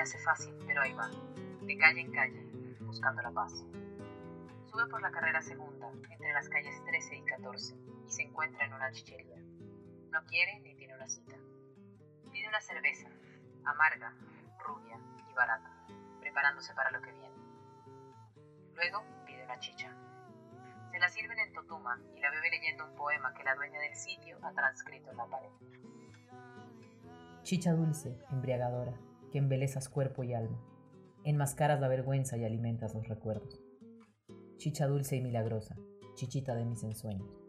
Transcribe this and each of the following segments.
hace fácil, pero ahí va, de calle en calle, buscando la paz. Sube por la carrera segunda, entre las calles 13 y 14, y se encuentra en una chichería. No quiere ni tiene una cita. Pide una cerveza, amarga, rubia y barata, preparándose para lo que viene. Luego pide una chicha. Se la sirven en Totuma y la bebe leyendo un poema que la dueña del sitio ha transcrito en la pared. Chicha dulce, embriagadora, que embelezas cuerpo y alma. Enmascaras la vergüenza y alimentas los recuerdos. Chicha dulce y milagrosa, chichita de mis ensueños.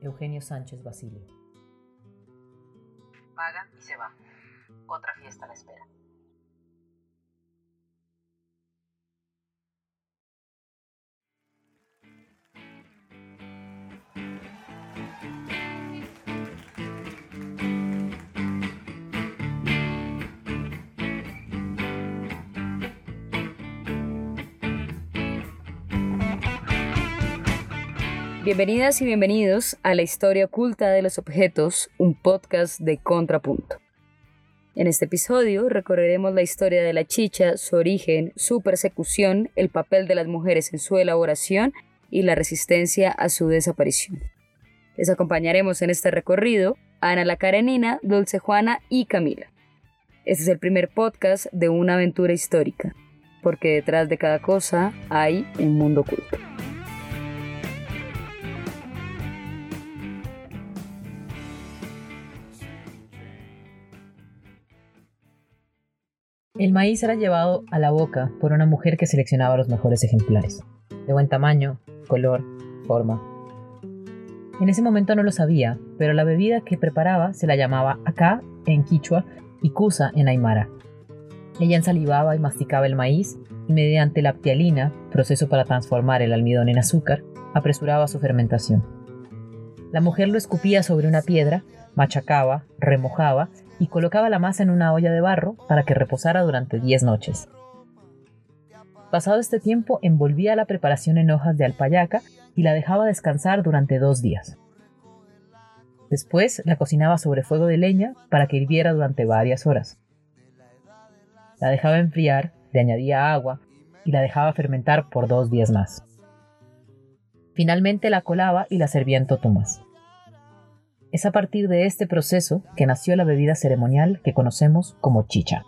Eugenio Sánchez Basilio. Paga y se va. Otra fiesta la espera. Bienvenidas y bienvenidos a La Historia Oculta de los Objetos, un podcast de Contrapunto. En este episodio recorreremos la historia de la chicha, su origen, su persecución, el papel de las mujeres en su elaboración y la resistencia a su desaparición. Les acompañaremos en este recorrido Ana la Karenina, Dulce Juana y Camila. Este es el primer podcast de una aventura histórica, porque detrás de cada cosa hay un mundo oculto. El maíz era llevado a la boca por una mujer que seleccionaba los mejores ejemplares, de buen tamaño, color, forma. En ese momento no lo sabía, pero la bebida que preparaba se la llamaba acá en quichua y kusa en aymara. Ella ensalivaba y masticaba el maíz y mediante la ptialina, proceso para transformar el almidón en azúcar, apresuraba su fermentación. La mujer lo escupía sobre una piedra, machacaba, remojaba y colocaba la masa en una olla de barro para que reposara durante 10 noches. Pasado este tiempo, envolvía la preparación en hojas de alpayaca y la dejaba descansar durante dos días. Después la cocinaba sobre fuego de leña para que hirviera durante varias horas. La dejaba enfriar, le añadía agua y la dejaba fermentar por dos días más. Finalmente la colaba y la servía en totumas. Es a partir de este proceso que nació la bebida ceremonial que conocemos como chicha.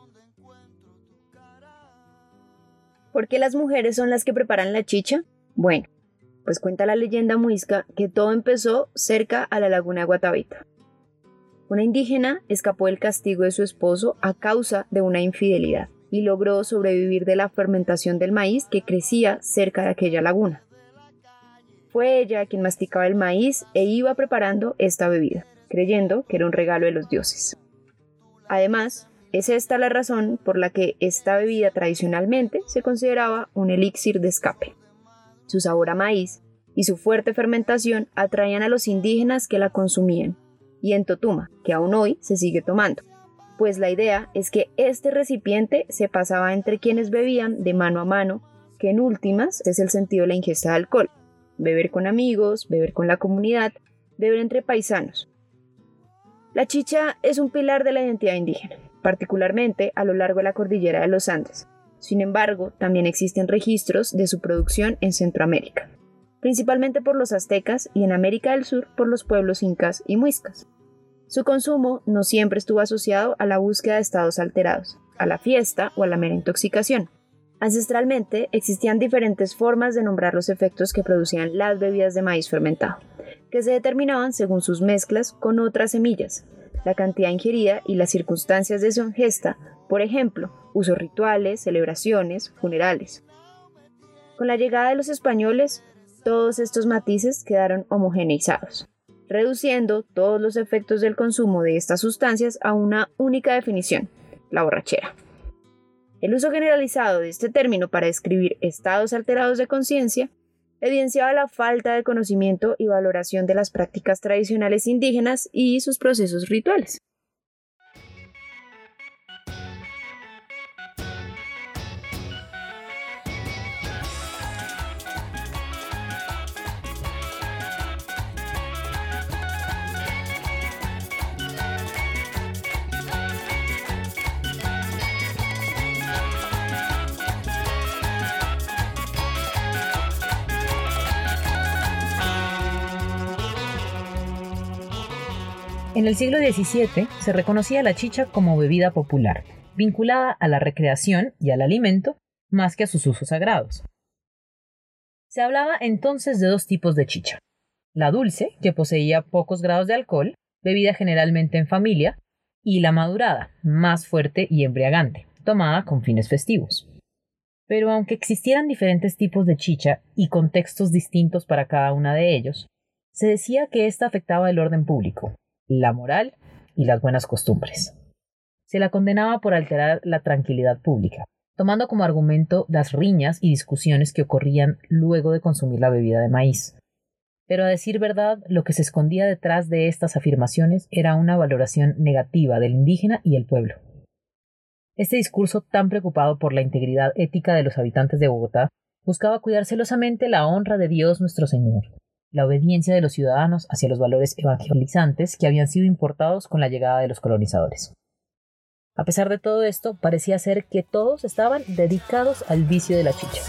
¿Por qué las mujeres son las que preparan la chicha? Bueno, pues cuenta la leyenda muisca que todo empezó cerca a la laguna Guatavita. Una indígena escapó del castigo de su esposo a causa de una infidelidad y logró sobrevivir de la fermentación del maíz que crecía cerca de aquella laguna. Fue ella quien masticaba el maíz e iba preparando esta bebida, creyendo que era un regalo de los dioses. Además, es esta la razón por la que esta bebida tradicionalmente se consideraba un elixir de escape. Su sabor a maíz y su fuerte fermentación atraían a los indígenas que la consumían, y en Totuma, que aún hoy se sigue tomando, pues la idea es que este recipiente se pasaba entre quienes bebían de mano a mano, que en últimas es el sentido de la ingesta de alcohol, beber con amigos, beber con la comunidad, beber entre paisanos. La chicha es un pilar de la identidad indígena, particularmente a lo largo de la cordillera de los Andes. Sin embargo, también existen registros de su producción en Centroamérica, principalmente por los aztecas y en América del Sur por los pueblos incas y muiscas. Su consumo no siempre estuvo asociado a la búsqueda de estados alterados, a la fiesta o a la mera intoxicación, Ancestralmente existían diferentes formas de nombrar los efectos que producían las bebidas de maíz fermentado, que se determinaban según sus mezclas con otras semillas, la cantidad ingerida y las circunstancias de su ingesta, por ejemplo, usos rituales, celebraciones, funerales. Con la llegada de los españoles, todos estos matices quedaron homogeneizados, reduciendo todos los efectos del consumo de estas sustancias a una única definición, la borrachera. El uso generalizado de este término para describir estados alterados de conciencia evidenciaba la falta de conocimiento y valoración de las prácticas tradicionales indígenas y sus procesos rituales. En el siglo XVII se reconocía la chicha como bebida popular, vinculada a la recreación y al alimento más que a sus usos sagrados. Se hablaba entonces de dos tipos de chicha. La dulce, que poseía pocos grados de alcohol, bebida generalmente en familia, y la madurada, más fuerte y embriagante, tomada con fines festivos. Pero aunque existieran diferentes tipos de chicha y contextos distintos para cada una de ellos, se decía que ésta afectaba el orden público, la moral y las buenas costumbres. Se la condenaba por alterar la tranquilidad pública, tomando como argumento las riñas y discusiones que ocurrían luego de consumir la bebida de maíz. Pero a decir verdad, lo que se escondía detrás de estas afirmaciones era una valoración negativa del indígena y el pueblo. Este discurso tan preocupado por la integridad ética de los habitantes de Bogotá buscaba cuidar celosamente la honra de Dios nuestro Señor, la obediencia de los ciudadanos hacia los valores evangelizantes que habían sido importados con la llegada de los colonizadores. A pesar de todo esto, parecía ser que todos estaban dedicados al vicio de la chicha.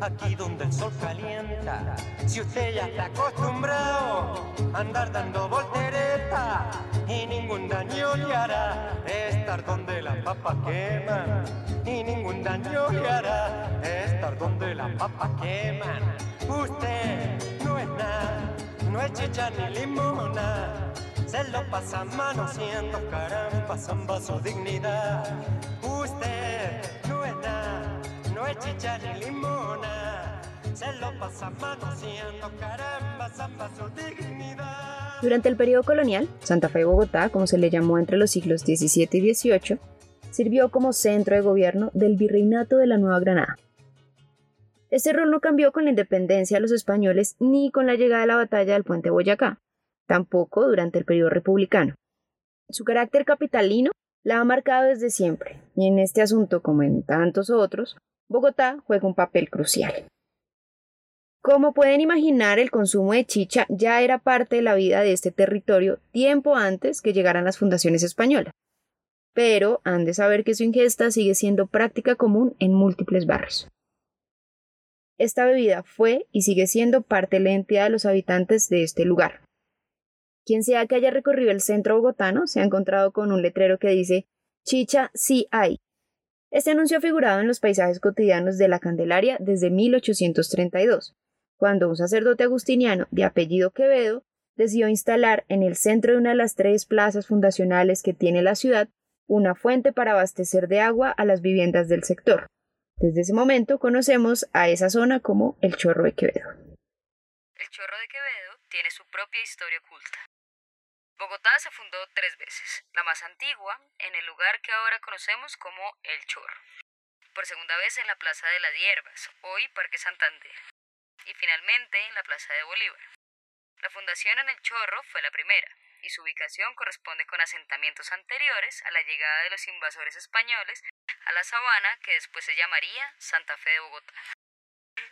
Aquí donde el sol calienta. Si usted ya está acostumbrado a andar dando voltereta y ningún daño le hará estar donde la papa queman. Y ningún daño le hará estar donde la papa queman. Usted no es nada, no es chicha ni limona. Se lo pasa manoseando, caramba, zamba su dignidad. Usted Durante el periodo colonial, Santa Fe de Bogotá, como se le llamó entre los siglos XVII y XVIII, sirvió como centro de gobierno del virreinato de la Nueva Granada. Este rol no cambió con la independencia de los españoles ni con la llegada de la batalla del puente Boyacá, tampoco durante el periodo republicano. Su carácter capitalino la ha marcado desde siempre, y en este asunto, como en tantos otros, Bogotá juega un papel crucial. Como pueden imaginar, el consumo de chicha ya era parte de la vida de este territorio tiempo antes que llegaran las fundaciones españolas. Pero han de saber que su ingesta sigue siendo práctica común en múltiples barrios. Esta bebida fue y sigue siendo parte de la identidad de los habitantes de este lugar. Quien sea que haya recorrido el centro bogotano se ha encontrado con un letrero que dice Chicha sí hay. Este anuncio ha figurado en los paisajes cotidianos de la Candelaria desde 1832, cuando un sacerdote agustiniano de apellido Quevedo decidió instalar en el centro de una de las tres plazas fundacionales que tiene la ciudad una fuente para abastecer de agua a las viviendas del sector. Desde ese momento conocemos a esa zona como el Chorro de Quevedo. El Chorro de Quevedo tiene su propia historia oculta. Bogotá se fundó tres veces, la más antigua en el lugar que ahora conocemos como El Chorro, por segunda vez en la Plaza de las Hierbas, hoy Parque Santander, y finalmente en la Plaza de Bolívar. La fundación en El Chorro fue la primera, y su ubicación corresponde con asentamientos anteriores a la llegada de los invasores españoles a la sabana que después se llamaría Santa Fe de Bogotá.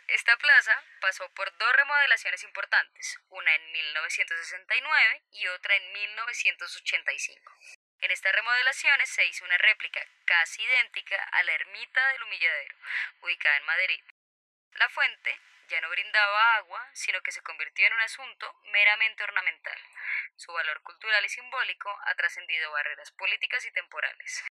Esta plaza pasó por dos remodelaciones importantes, una en 1969 y otra en 1985. En estas remodelaciones se hizo una réplica casi idéntica a la ermita del humilladero, ubicada en Madrid. La fuente ya no brindaba agua, sino que se convirtió en un asunto meramente ornamental. Su valor cultural y simbólico ha trascendido barreras políticas y temporales.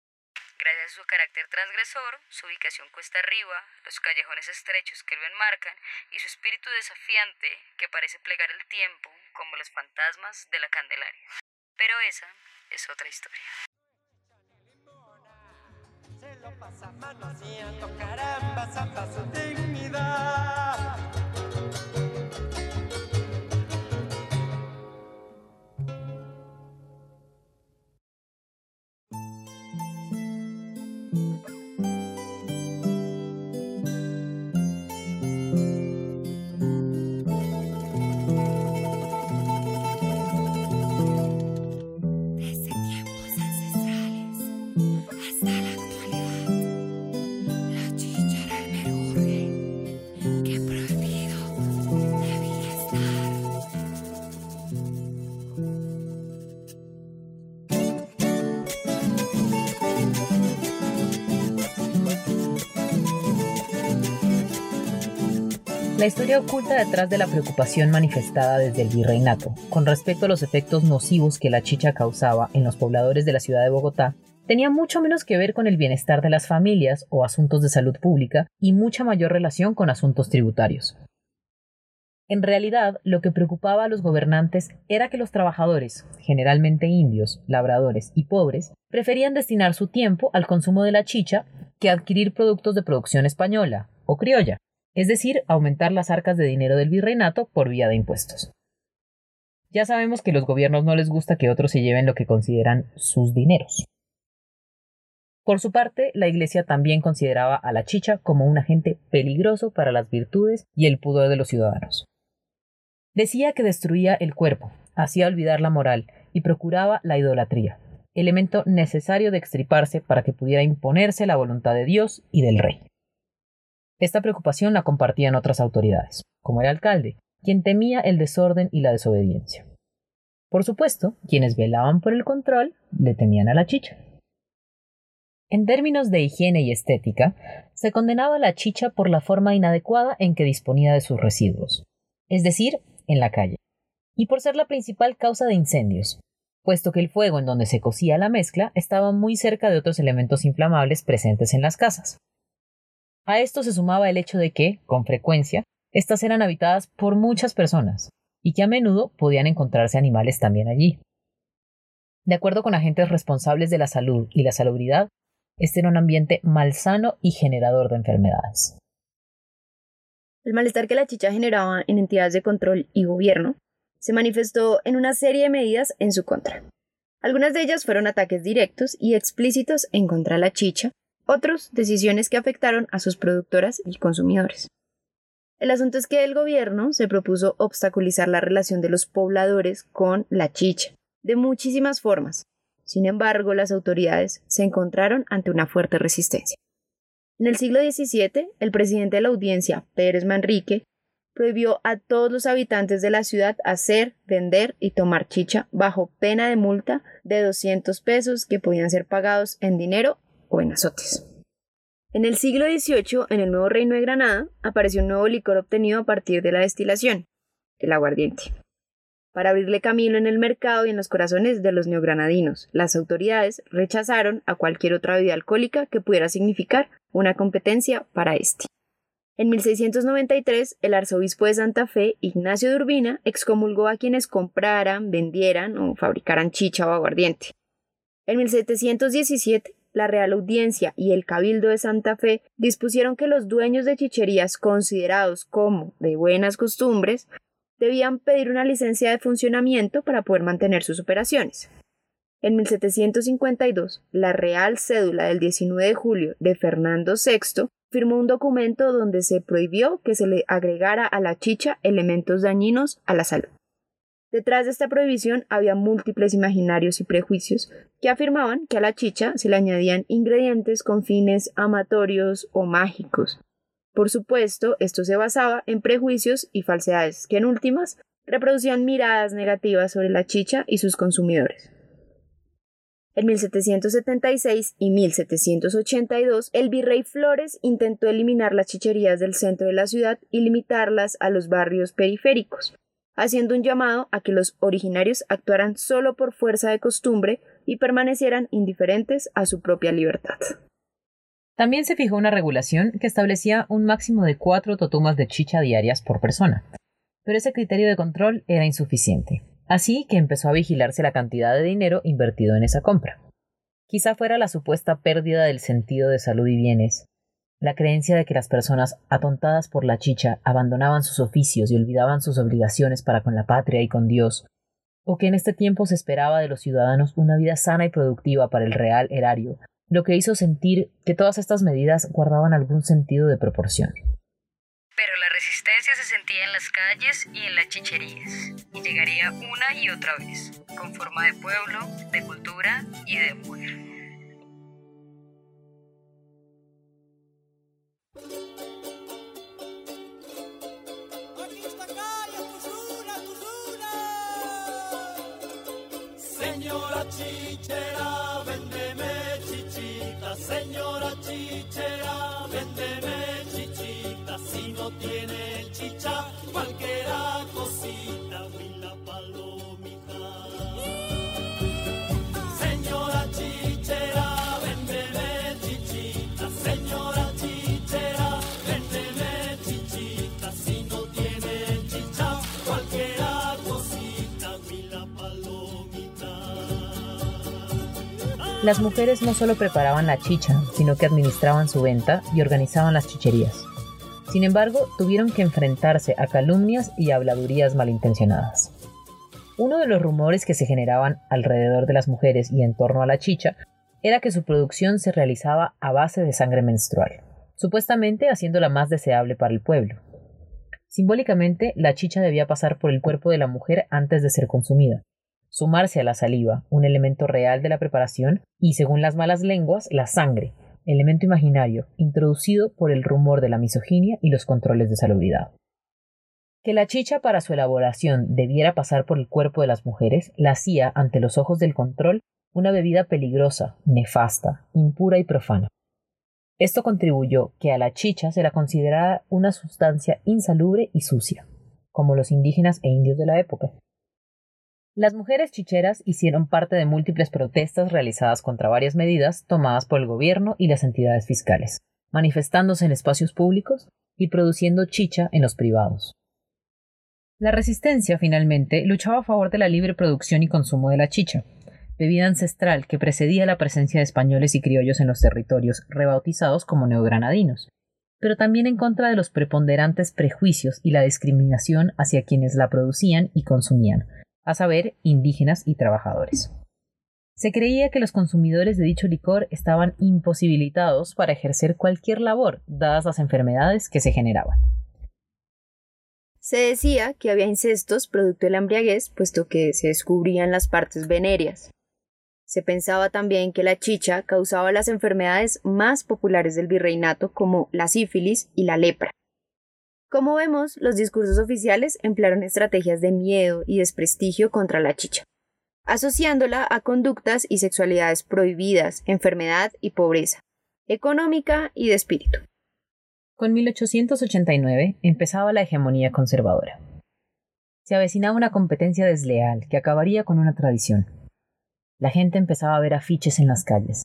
Gracias a su carácter transgresor, su ubicación cuesta arriba, los callejones estrechos que lo enmarcan y su espíritu desafiante que parece plegar el tiempo como los fantasmas de la Candelaria. Pero esa es otra historia. Se lo pasa dignidad. La historia oculta detrás de la preocupación manifestada desde el virreinato con respecto a los efectos nocivos que la chicha causaba en los pobladores de la ciudad de Bogotá tenía mucho menos que ver con el bienestar de las familias o asuntos de salud pública y mucha mayor relación con asuntos tributarios. En realidad, lo que preocupaba a los gobernantes era que los trabajadores, generalmente indios, labradores y pobres, preferían destinar su tiempo al consumo de la chicha que adquirir productos de producción española o criolla, es decir, aumentar las arcas de dinero del virreinato por vía de impuestos. Ya sabemos que los gobiernos no les gusta que otros se lleven lo que consideran sus dineros. Por su parte, la Iglesia también consideraba a la chicha como un agente peligroso para las virtudes y el pudor de los ciudadanos. Decía que destruía el cuerpo, hacía olvidar la moral y procuraba la idolatría, elemento necesario de extriparse para que pudiera imponerse la voluntad de Dios y del rey. Esta preocupación la compartían otras autoridades, como el alcalde, quien temía el desorden y la desobediencia. Por supuesto, quienes velaban por el control le temían a la chicha. En términos de higiene y estética, se condenaba a la chicha por la forma inadecuada en que disponía de sus residuos, es decir, en la calle, y por ser la principal causa de incendios, puesto que el fuego en donde se cocía la mezcla estaba muy cerca de otros elementos inflamables presentes en las casas. A esto se sumaba el hecho de que, con frecuencia, estas eran habitadas por muchas personas, y que a menudo podían encontrarse animales también allí. De acuerdo con agentes responsables de la salud y la salubridad, este era un ambiente malsano y generador de enfermedades. El malestar que la chicha generaba en entidades de control y gobierno se manifestó en una serie de medidas en su contra. Algunas de ellas fueron ataques directos y explícitos en contra de la chicha, otros decisiones que afectaron a sus productoras y consumidores. El asunto es que el gobierno se propuso obstaculizar la relación de los pobladores con la chicha, de muchísimas formas. Sin embargo, las autoridades se encontraron ante una fuerte resistencia. En el siglo XVII, el presidente de la audiencia, Pérez Manrique, prohibió a todos los habitantes de la ciudad hacer, vender y tomar chicha bajo pena de multa de 200 pesos que podían ser pagados en dinero o en azotes. En el siglo XVIII, en el nuevo reino de Granada, apareció un nuevo licor obtenido a partir de la destilación, el aguardiente. Para abrirle camino en el mercado y en los corazones de los neogranadinos, las autoridades rechazaron a cualquier otra bebida alcohólica que pudiera significar una competencia para este. En 1693, el arzobispo de Santa Fe, Ignacio de Urbina, excomulgó a quienes compraran, vendieran o fabricaran chicha o aguardiente. En 1717, la Real Audiencia y el Cabildo de Santa Fe dispusieron que los dueños de chicherías considerados como de buenas costumbres debían pedir una licencia de funcionamiento para poder mantener sus operaciones. En 1752, la Real Cédula del 19 de julio de Fernando VI firmó un documento donde se prohibió que se le agregara a la chicha elementos dañinos a la salud. Detrás de esta prohibición había múltiples imaginarios y prejuicios que afirmaban que a la chicha se le añadían ingredientes con fines amatorios o mágicos. Por supuesto, esto se basaba en prejuicios y falsedades que en últimas reproducían miradas negativas sobre la chicha y sus consumidores. En 1776 y 1782, el virrey Flores intentó eliminar las chicherías del centro de la ciudad y limitarlas a los barrios periféricos, haciendo un llamado a que los originarios actuaran solo por fuerza de costumbre y permanecieran indiferentes a su propia libertad. También se fijó una regulación que establecía un máximo de cuatro totumas de chicha diarias por persona, pero ese criterio de control era insuficiente, así que empezó a vigilarse la cantidad de dinero invertido en esa compra. Quizá fuera la supuesta pérdida del sentido de salud y bienes, la creencia de que las personas atontadas por la chicha abandonaban sus oficios y olvidaban sus obligaciones para con la patria y con Dios, o que en este tiempo se esperaba de los ciudadanos una vida sana y productiva para el real erario, lo que hizo sentir que todas estas medidas guardaban algún sentido de proporción. Pero la resistencia se sentía en las calles y en las chicherías, y llegaría una y otra vez, con forma de pueblo, de cultura y de mujer. Señora chichera, véndeme chichita, señora chichera, véndeme chichita, si no tiene Las mujeres no solo preparaban la chicha, sino que administraban su venta y organizaban las chicherías. Sin embargo, tuvieron que enfrentarse a calumnias y habladurías malintencionadas. Uno de los rumores que se generaban alrededor de las mujeres y en torno a la chicha era que su producción se realizaba a base de sangre menstrual, supuestamente haciéndola más deseable para el pueblo. Simbólicamente, la chicha debía pasar por el cuerpo de la mujer antes de ser consumida, sumarse a la saliva, un elemento real de la preparación, y según las malas lenguas, la sangre, elemento imaginario, introducido por el rumor de la misoginia y los controles de salubridad. Que la chicha para su elaboración debiera pasar por el cuerpo de las mujeres la hacía, ante los ojos del control, una bebida peligrosa, nefasta, impura y profana. Esto contribuyó que a la chicha se la considerara una sustancia insalubre y sucia, como los indígenas e indios de la época. Las mujeres chicheras hicieron parte de múltiples protestas realizadas contra varias medidas tomadas por el gobierno y las entidades fiscales, manifestándose en espacios públicos y produciendo chicha en los privados. La resistencia, finalmente, luchaba a favor de la libre producción y consumo de la chicha, bebida ancestral que precedía la presencia de españoles y criollos en los territorios rebautizados como neogranadinos, pero también en contra de los preponderantes prejuicios y la discriminación hacia quienes la producían y consumían, a saber, indígenas y trabajadores. Se creía que los consumidores de dicho licor estaban imposibilitados para ejercer cualquier labor, dadas las enfermedades que se generaban. Se decía que había incestos producto de la embriaguez, puesto que se descubrían las partes venéreas. Se pensaba también que la chicha causaba las enfermedades más populares del virreinato como la sífilis y la lepra. Como vemos, los discursos oficiales emplearon estrategias de miedo y desprestigio contra la chicha, asociándola a conductas y sexualidades prohibidas, enfermedad y pobreza, económica y de espíritu. Con 1889 empezaba la hegemonía conservadora. Se avecinaba una competencia desleal que acabaría con una tradición. La gente empezaba a ver afiches en las calles,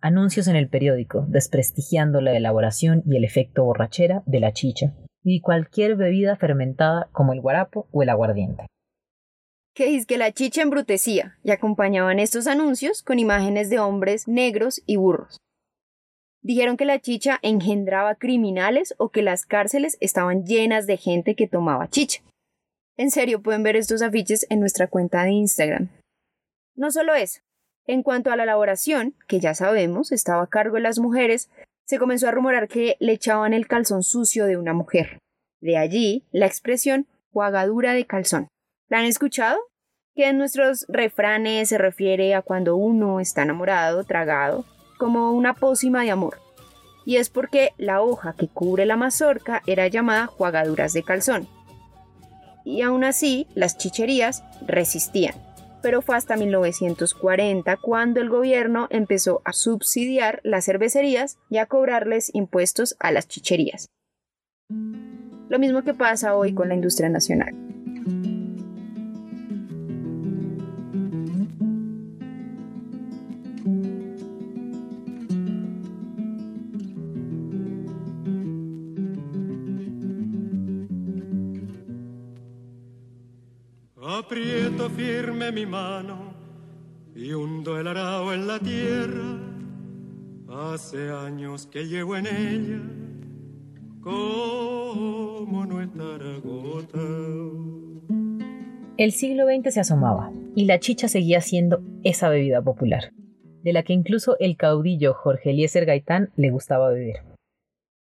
anuncios en el periódico desprestigiando la elaboración y el efecto borrachera de la chicha, y cualquier bebida fermentada como el guarapo o el aguardiente. Que es que la chicha embrutecía y acompañaban estos anuncios con imágenes de hombres negros y burros. Dijeron que la chicha engendraba criminales o que las cárceles estaban llenas de gente que tomaba chicha. En serio, pueden ver estos afiches en nuestra cuenta de Instagram. No solo eso, en cuanto a la elaboración, que ya sabemos estaba a cargo de las mujeres, se comenzó a rumorar que le echaban el calzón sucio de una mujer. De allí la expresión juagadura de calzón. ¿La han escuchado? Que en nuestros refranes se refiere a cuando uno está enamorado, tragado, como una pócima de amor. Y es porque la hoja que cubre la mazorca era llamada juagaduras de calzón. Y aún así, las chicherías resistían pero fue hasta 1940 cuando el gobierno empezó a subsidiar las cervecerías y a cobrarles impuestos a las chicherías. Lo mismo que pasa hoy con la industria nacional. Firme mi mano y hundo el arao en la tierra. Hace años que llevo en ella, como no estar El siglo XX se asomaba y la chicha seguía siendo esa bebida popular, de la que incluso el caudillo Jorge Eliezer Gaitán le gustaba beber.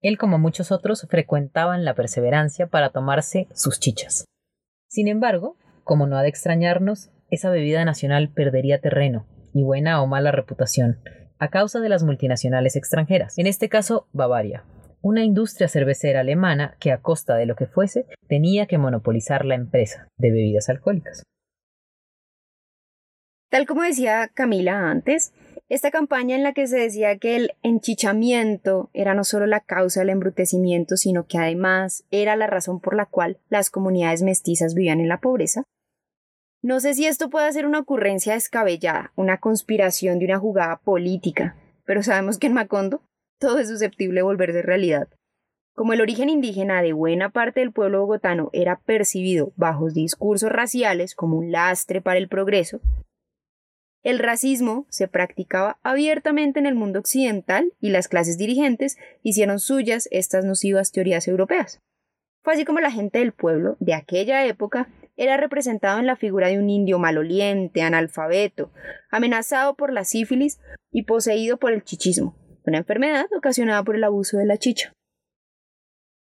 Él, como muchos otros, frecuentaban la perseverancia para tomarse sus chichas. Sin embargo, como no ha de extrañarnos, esa bebida nacional perdería terreno, y buena o mala reputación, a causa de las multinacionales extranjeras, en este caso Bavaria, una industria cervecera alemana que a costa de lo que fuese tenía que monopolizar la empresa de bebidas alcohólicas. Tal como decía Camila antes, esta campaña en la que se decía que el enchichamiento era no solo la causa del embrutecimiento, sino que además era la razón por la cual las comunidades mestizas vivían en la pobreza, no sé si esto puede ser una ocurrencia descabellada, una conspiración de una jugada política, pero sabemos que en Macondo todo es susceptible de volverse realidad. Como el origen indígena de buena parte del pueblo bogotano era percibido bajo discursos raciales como un lastre para el progreso, El racismo se practicaba abiertamente en el mundo occidental y las clases dirigentes hicieron suyas estas nocivas teorías europeas. Fue así como la gente del pueblo de aquella época era representado en la figura de un indio maloliente, analfabeto, amenazado por la sífilis y poseído por el chichismo, una enfermedad ocasionada por el abuso de la chicha.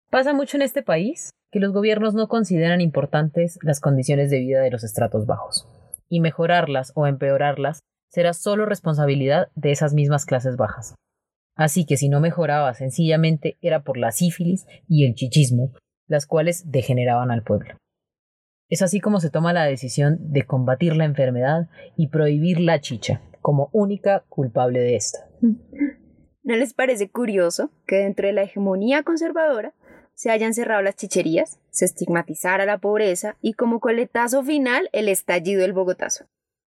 Pasa mucho en este país que los gobiernos no consideran importantes las condiciones de vida de los estratos bajos, y mejorarlas o empeorarlas será solo responsabilidad de esas mismas clases bajas. Así que si no mejoraba sencillamente era por la sífilis y el chichismo, las cuales degeneraban al pueblo. Es así como se toma la decisión de combatir la enfermedad y prohibir la chicha como única culpable de esta. ¿No les parece curioso que dentro de la hegemonía conservadora se hayan cerrado las chicherías, se estigmatizara la pobreza y como coletazo final el estallido del Bogotazo,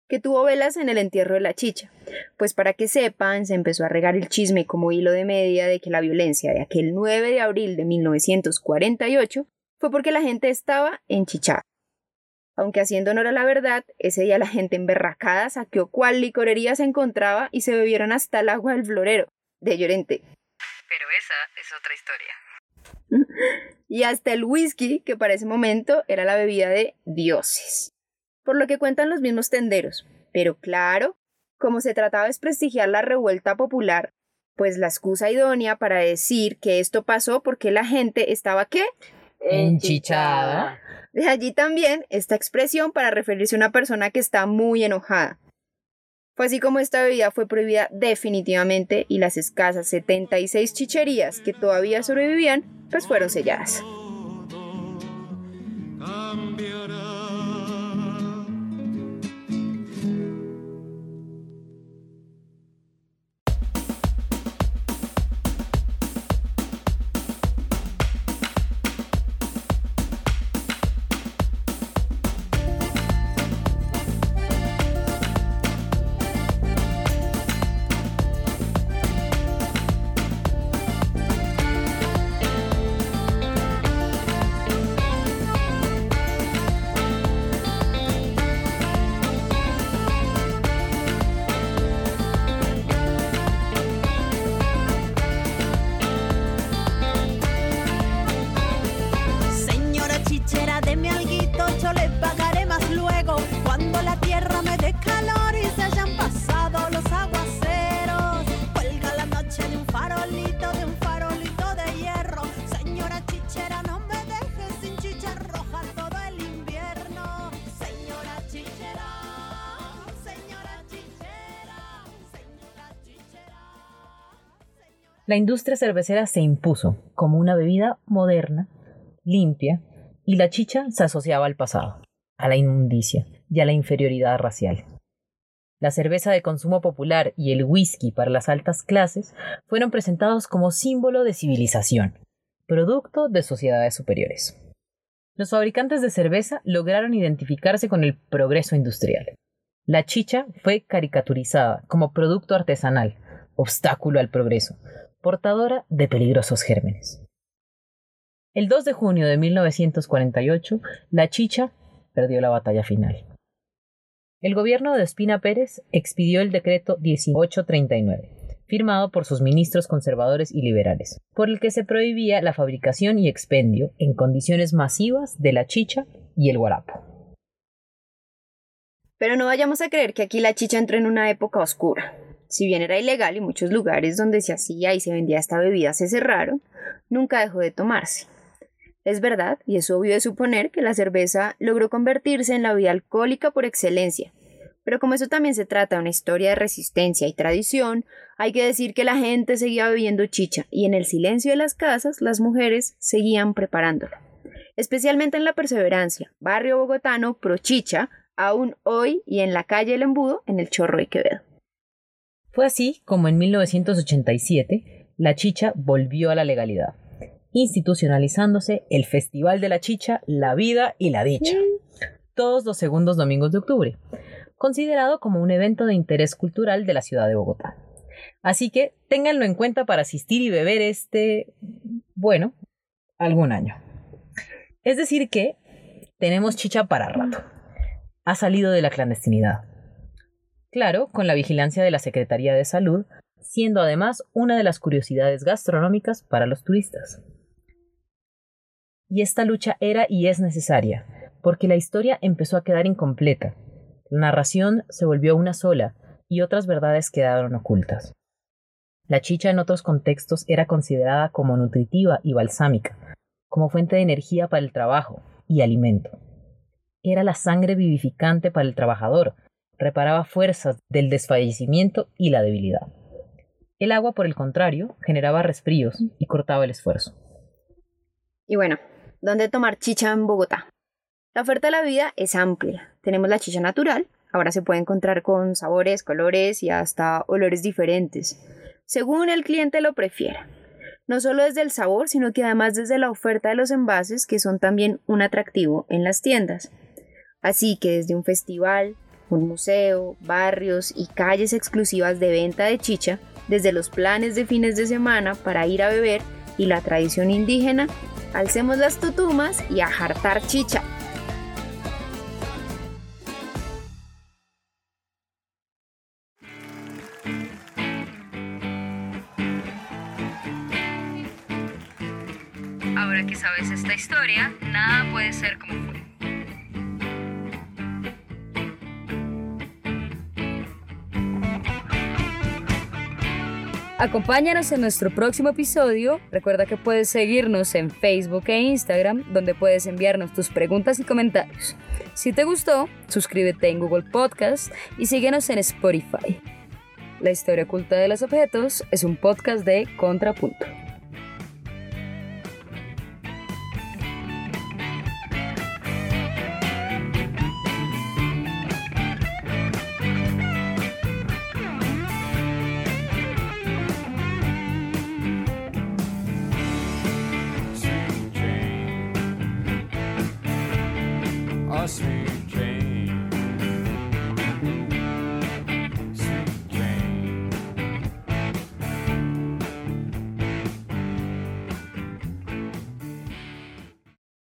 que tuvo velas en el entierro de la chicha. Pues para que sepan, se empezó a regar el chisme como hilo de media de que la violencia de aquel 9 de abril de 1948 fue porque la gente estaba enchichada. Aunque haciendo honor a la verdad, ese día la gente emberracada saqueó cuál licorería se encontraba y se bebieron hasta el agua del florero, de Llorente. Pero esa es otra historia. y hasta el whisky, que para ese momento era la bebida de dioses. Por lo que cuentan los mismos tenderos. Pero claro, como se trataba de desprestigiar la revuelta popular, pues la excusa idónea para decir que esto pasó porque la gente estaba qué? Enchichada. De allí también esta expresión para referirse a una persona que está muy enojada. Fue así como esta bebida fue prohibida definitivamente y las escasas 76 chicherías que todavía sobrevivían pues fueron selladas. La industria cervecera se impuso como una bebida moderna, limpia, y la chicha se asociaba al pasado, a la inmundicia y a la inferioridad racial. La cerveza de consumo popular y el whisky para las altas clases fueron presentados como símbolo de civilización, producto de sociedades superiores. Los fabricantes de cerveza lograron identificarse con el progreso industrial. La chicha fue caricaturizada como producto artesanal, obstáculo al progreso, portadora de peligrosos gérmenes. El 2 de junio de 1948, la chicha perdió la batalla final. El gobierno de Espina Pérez expidió el decreto 1839, firmado por sus ministros conservadores y liberales, por el que se prohibía la fabricación y expendio en condiciones masivas de la chicha y el guarapo. Pero no vayamos a creer que aquí la chicha entró en una época oscura. Si bien era ilegal y muchos lugares donde se hacía y se vendía esta bebida se cerraron, nunca dejó de tomarse. Es verdad, y es obvio de suponer, que la cerveza logró convertirse en la bebida alcohólica por excelencia. Pero como eso también se trata de una historia de resistencia y tradición, hay que decir que la gente seguía bebiendo chicha y en el silencio de las casas las mujeres seguían preparándola. Especialmente en La Perseverancia, barrio bogotano pro chicha, aún hoy y en la calle El Embudo, en el Chorro de Quevedo. Fue así como en 1987 la chicha volvió a la legalidad, institucionalizándose el Festival de la Chicha, la Vida y la Dicha, todos los segundos domingos de octubre, considerado como un evento de interés cultural de la ciudad de Bogotá. Así que ténganlo en cuenta para asistir y beber este, bueno, algún año. Es decir que tenemos chicha para rato. Ha salido de la clandestinidad. Claro, con la vigilancia de la Secretaría de Salud, siendo además una de las curiosidades gastronómicas para los turistas. Y esta lucha era y es necesaria, porque la historia empezó a quedar incompleta. La narración se volvió una sola y otras verdades quedaron ocultas. La chicha en otros contextos era considerada como nutritiva y balsámica, como fuente de energía para el trabajo y alimento. Era la sangre vivificante para el trabajador, reparaba fuerzas del desfallecimiento y la debilidad. El agua, por el contrario, generaba resfríos y cortaba el esfuerzo. Y bueno, ¿dónde tomar chicha en Bogotá? La oferta de la vida es amplia. Tenemos la chicha natural, ahora se puede encontrar con sabores, colores y hasta olores diferentes, según el cliente lo prefiera. No solo desde el sabor, sino que además desde la oferta de los envases, que son también un atractivo en las tiendas. Así que desde un festival, un museo, barrios y calles exclusivas de venta de chicha, desde los planes de fines de semana para ir a beber y la tradición indígena, alcemos las tutumas y a chicha. Ahora que sabes esta historia, nada puede ser como fue. Acompáñanos en nuestro próximo episodio. Recuerda que puedes seguirnos en Facebook e Instagram, donde puedes enviarnos tus preguntas y comentarios. Si te gustó, suscríbete en Google Podcast y síguenos en Spotify. La historia oculta de los objetos es un podcast de Contrapunto.